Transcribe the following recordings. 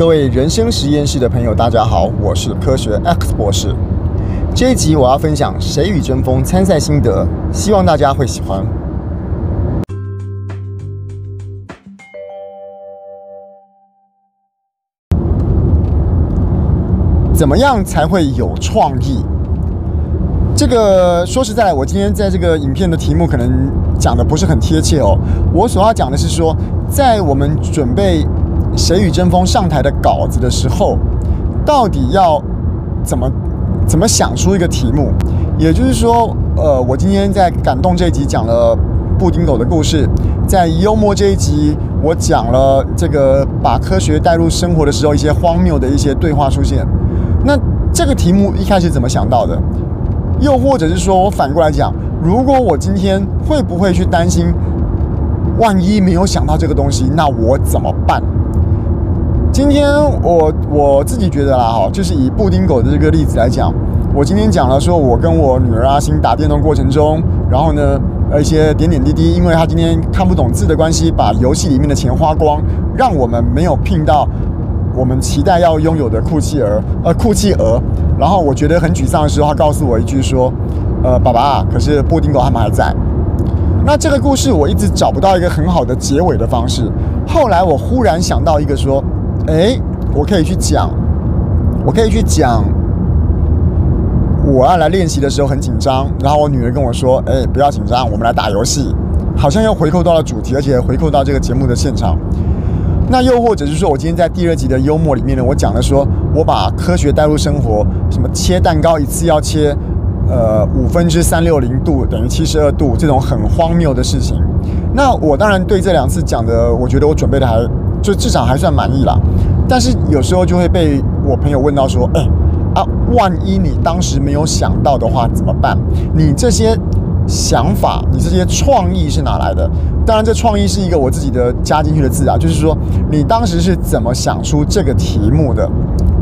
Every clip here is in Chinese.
各位人生实验室的朋友，大家好，我是科学 X 博士。这一集我要分享《谁与争锋》参赛心得，希望大家会喜欢。怎么样才会有创意？这个说实在，我今天在这个影片的题目可能讲的不是很贴切哦。我所要讲的是说，在我们准备《谁与争锋》上台的稿子的时候，到底要怎么怎么想出一个题目？也就是说，呃，我今天在感动这一集讲了布丁狗的故事，在幽默这一集我讲了这个把科学带入生活的时候一些荒谬的一些对话出现。那这个题目一开始怎么想到的？又或者是说我反过来讲，如果我今天会不会去担心，万一没有想到这个东西，那我怎么办？今天我我自己觉得啦，哈，就是以布丁狗的这个例子来讲，我今天讲了说，我跟我女儿阿星打电动过程中，然后呢，呃，一些点点滴滴，因为她今天看不懂字的关系，把游戏里面的钱花光，让我们没有聘到。我们期待要拥有的酷企鹅，呃，酷企鹅。然后我觉得很沮丧的时候，她告诉我一句说：“呃，爸爸，可是布丁狗他们还在。”那这个故事我一直找不到一个很好的结尾的方式。后来我忽然想到一个说：“哎，我可以去讲，我可以去讲。我要来练习的时候很紧张，然后我女儿跟我说：‘哎，不要紧张，我们来打游戏。’好像又回扣到了主题，而且回扣到这个节目的现场。”那又或者是说，我今天在第二集的幽默里面呢，我讲了说，我把科学带入生活，什么切蛋糕一次要切，呃，五分之三六零度等于七十二度这种很荒谬的事情。那我当然对这两次讲的，我觉得我准备的还就至少还算满意啦。但是有时候就会被我朋友问到说，哎，啊，万一你当时没有想到的话怎么办？你这些。想法，你这些创意是哪来的？当然，这创意是一个我自己的加进去的字啊，就是说，你当时是怎么想出这个题目的？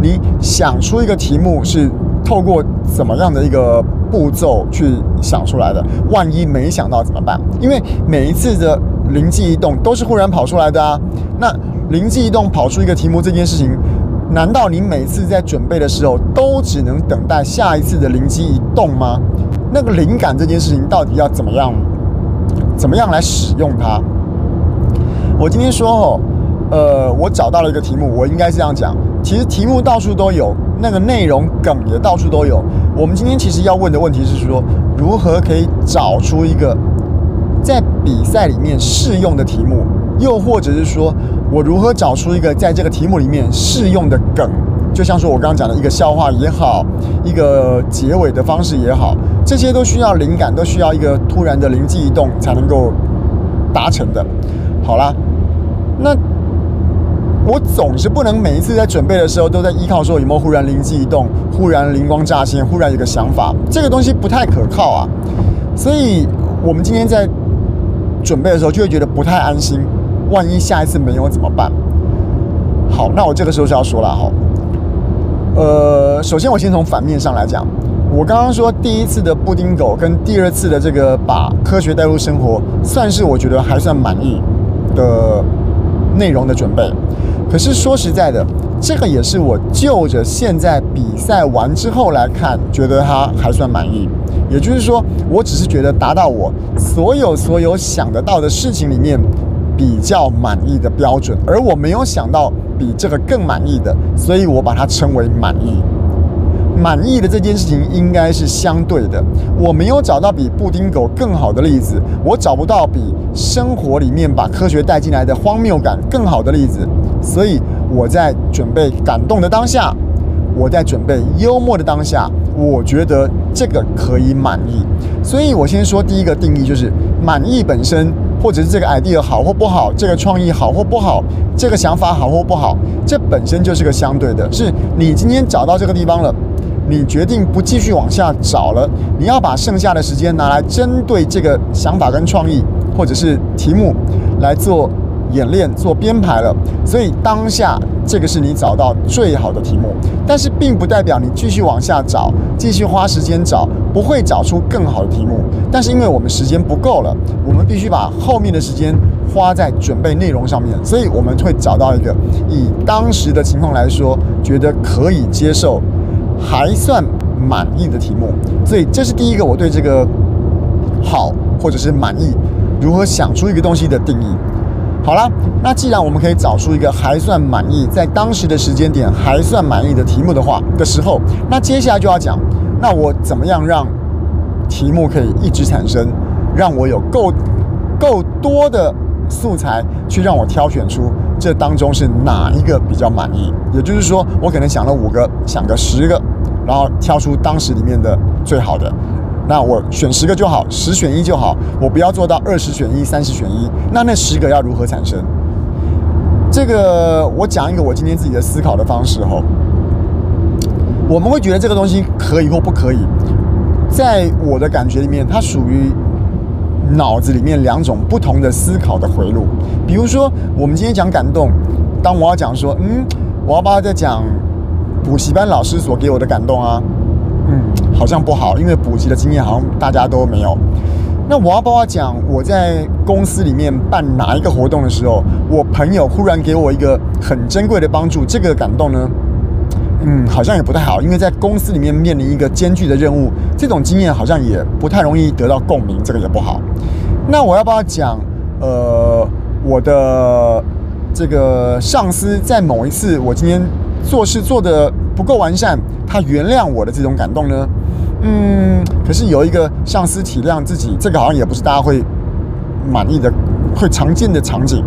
你想出一个题目是透过怎么样的一个步骤去想出来的？万一没想到怎么办？因为每一次的灵机一动都是忽然跑出来的啊。那灵机一动跑出一个题目这件事情，难道你每次在准备的时候都只能等待下一次的灵机一动吗？那个灵感这件事情到底要怎么样，怎么样来使用它？我今天说哦，呃，我找到了一个题目，我应该这样讲。其实题目到处都有，那个内容梗也到处都有。我们今天其实要问的问题是说，如何可以找出一个比赛里面适用的题目，又或者是说我如何找出一个在这个题目里面适用的梗？就像说我刚刚讲的一个笑话也好，一个结尾的方式也好，这些都需要灵感，都需要一个突然的灵机一动才能够达成的。好啦，那我总是不能每一次在准备的时候都在依靠说有没有忽然灵机一动，忽然灵光乍现，忽然有个想法，这个东西不太可靠啊。所以我们今天在准备的时候就会觉得不太安心，万一下一次没有怎么办？好，那我这个时候就要说了哈。呃，首先我先从反面上来讲，我刚刚说第一次的布丁狗跟第二次的这个把科学带入生活，算是我觉得还算满意的内容的准备。可是说实在的，这个也是我就着现在比赛完之后来看，觉得它还算满意。也就是说，我只是觉得达到我所有所有想得到的事情里面比较满意的标准，而我没有想到。比这个更满意的，所以我把它称为满意。满意的这件事情应该是相对的，我没有找到比布丁狗更好的例子，我找不到比生活里面把科学带进来的荒谬感更好的例子，所以我在准备感动的当下，我在准备幽默的当下，我觉得这个可以满意。所以我先说第一个定义，就是满意本身。或者是这个 idea 好或不好，这个创意好或不好，这个想法好或不好，这本身就是个相对的。是你今天找到这个地方了，你决定不继续往下找了，你要把剩下的时间拿来针对这个想法跟创意，或者是题目来做演练、做编排了。所以当下这个是你找到最好的题目，但是并不代表你继续往下找，继续花时间找。不会找出更好的题目，但是因为我们时间不够了，我们必须把后面的时间花在准备内容上面，所以我们会找到一个以当时的情况来说，觉得可以接受、还算满意的题目。所以这是第一个我对这个好或者是满意如何想出一个东西的定义。好了，那既然我们可以找出一个还算满意，在当时的时间点还算满意的题目的话的时候，那接下来就要讲，那我怎么样让题目可以一直产生，让我有够够多的素材去让我挑选出这当中是哪一个比较满意。也就是说，我可能想了五个，想个十个，然后挑出当时里面的最好的。那我选十个就好，十选一就好，我不要做到二十选一、三十选一。那那十个要如何产生？这个我讲一个我今天自己的思考的方式吼。我们会觉得这个东西可以或不可以，在我的感觉里面，它属于脑子里面两种不同的思考的回路。比如说，我们今天讲感动，当我要讲说，嗯，我要不要再讲补习班老师所给我的感动啊？嗯，好像不好，因为补习的经验好像大家都没有。那我要不要讲我在公司里面办哪一个活动的时候，我朋友忽然给我一个很珍贵的帮助，这个感动呢？嗯，好像也不太好，因为在公司里面面临一个艰巨的任务，这种经验好像也不太容易得到共鸣，这个也不好。那我要不要讲？呃，我的这个上司在某一次我今天做事做得不够完善。他原谅我的这种感动呢，嗯，可是有一个上司体谅自己，这个好像也不是大家会满意的、会常见的场景。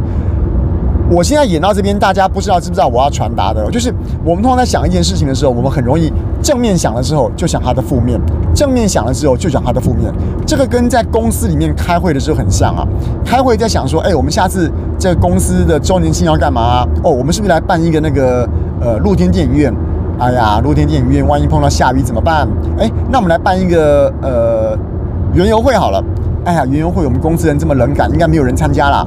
我现在演到这边，大家不知道知不知道我要传达的，就是我们通常在想一件事情的时候，我们很容易正面想了之后就想它的负面，正面想了之后就想它的负面。这个跟在公司里面开会的时候很像啊，开会在想说，哎，我们下次这个公司的周年庆要干嘛？哦，我们是不是来办一个那个呃露天电影院？哎呀，露天电影院万一碰到下雨怎么办？哎，那我们来办一个呃园游会好了。哎呀，园游会我们公司人这么冷感，应该没有人参加啦。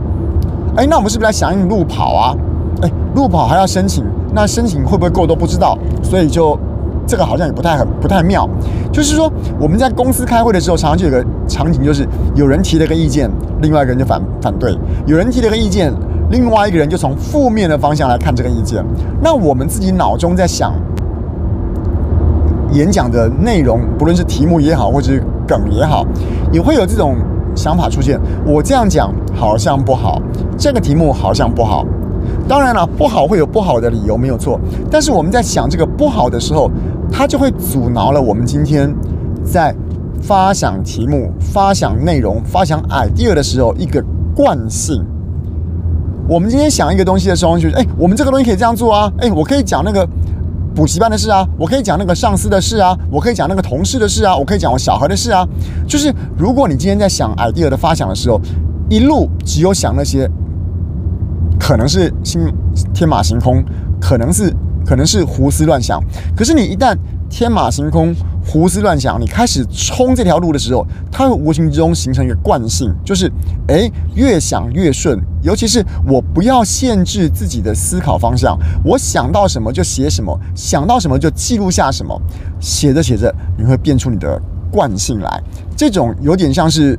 哎，那我们是不是来响应路跑啊？哎，路跑还要申请，那申请会不会够都不知道，所以就这个好像也不太很不太妙。就是说我们在公司开会的时候，常常就有个场景，就是有人提了个意见，另外一个人就反反对；有人提了个意见，另外一个人就从负面的方向来看这个意见。那我们自己脑中在想。演讲的内容，不论是题目也好，或者是梗也好，也会有这种想法出现。我这样讲好像不好，这个题目好像不好。当然了，不好会有不好的理由，没有错。但是我们在想这个不好的时候，它就会阻挠了我们今天在发想题目、发想内容、发想 idea 的时候一个惯性。我们今天想一个东西的时候，就是哎，我们这个东西可以这样做啊，哎，我可以讲那个。补习班的事啊，我可以讲那个上司的事啊，我可以讲那个同事的事啊，我可以讲我小孩的事啊。就是如果你今天在想 idea 的发想的时候，一路只有想那些可能是心天马行空，可能是可能是胡思乱想。可是你一旦天马行空、胡思乱想，你开始冲这条路的时候，它会无形之中形成一个惯性，就是诶，越想越顺。尤其是我不要限制自己的思考方向，我想到什么就写什么，想到什么就记录下什么。写着写着，你会变出你的惯性来。这种有点像是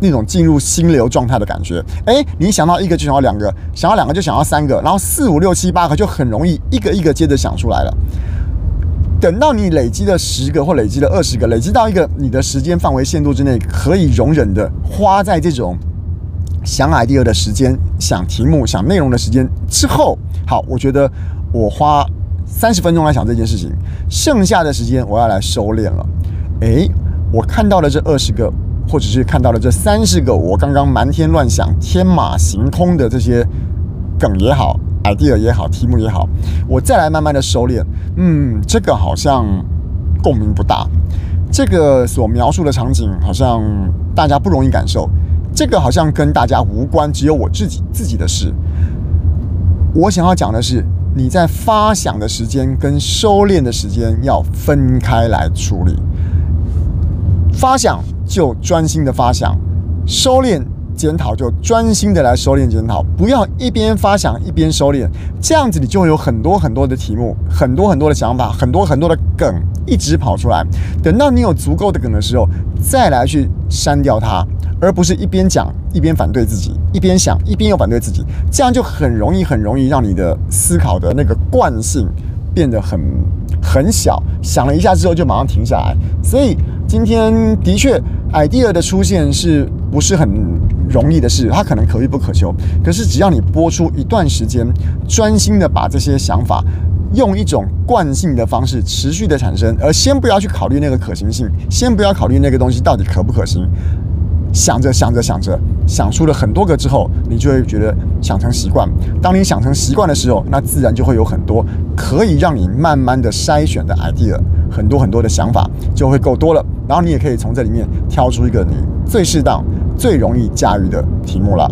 那种进入心流状态的感觉。诶，你想到一个就想到两个，想到两个就想到三个，然后四五六七八个就很容易一个一个接着想出来了。等到你累积了十个或累积了二十个，累积到一个你的时间范围限度之内可以容忍的，花在这种想 idea 的时间、想题目、想内容的时间之后，好，我觉得我花三十分钟来想这件事情，剩下的时间我要来收敛了。诶，我看到了这二十个，或者是看到了这三十个，我刚刚满天乱想、天马行空的这些梗也好。Idea 也好，题目也好，我再来慢慢的收敛。嗯，这个好像共鸣不大，这个所描述的场景好像大家不容易感受，这个好像跟大家无关，只有我自己自己的事。我想要讲的是，你在发想的时间跟收敛的时间要分开来处理。发想就专心的发想，收敛。检讨就专心的来收敛检讨，不要一边发想一边收敛，这样子你就会有很多很多的题目，很多很多的想法，很多很多的梗一直跑出来。等到你有足够的梗的时候，再来去删掉它，而不是一边讲一边反对自己，一边想一边又反对自己，这样就很容易很容易让你的思考的那个惯性变得很很小，想了一下之后就马上停下来。所以今天的确，idea 的出现是不是很容易的事？它可能可遇不可求。可是只要你播出一段时间，专心的把这些想法。用一种惯性的方式持续的产生，而先不要去考虑那个可行性，先不要考虑那个东西到底可不可行。想着想着想着，想出了很多个之后，你就会觉得想成习惯。当你想成习惯的时候，那自然就会有很多可以让你慢慢的筛选的 idea，很多很多的想法就会够多了。然后你也可以从这里面挑出一个你最适当、最容易驾驭的题目了。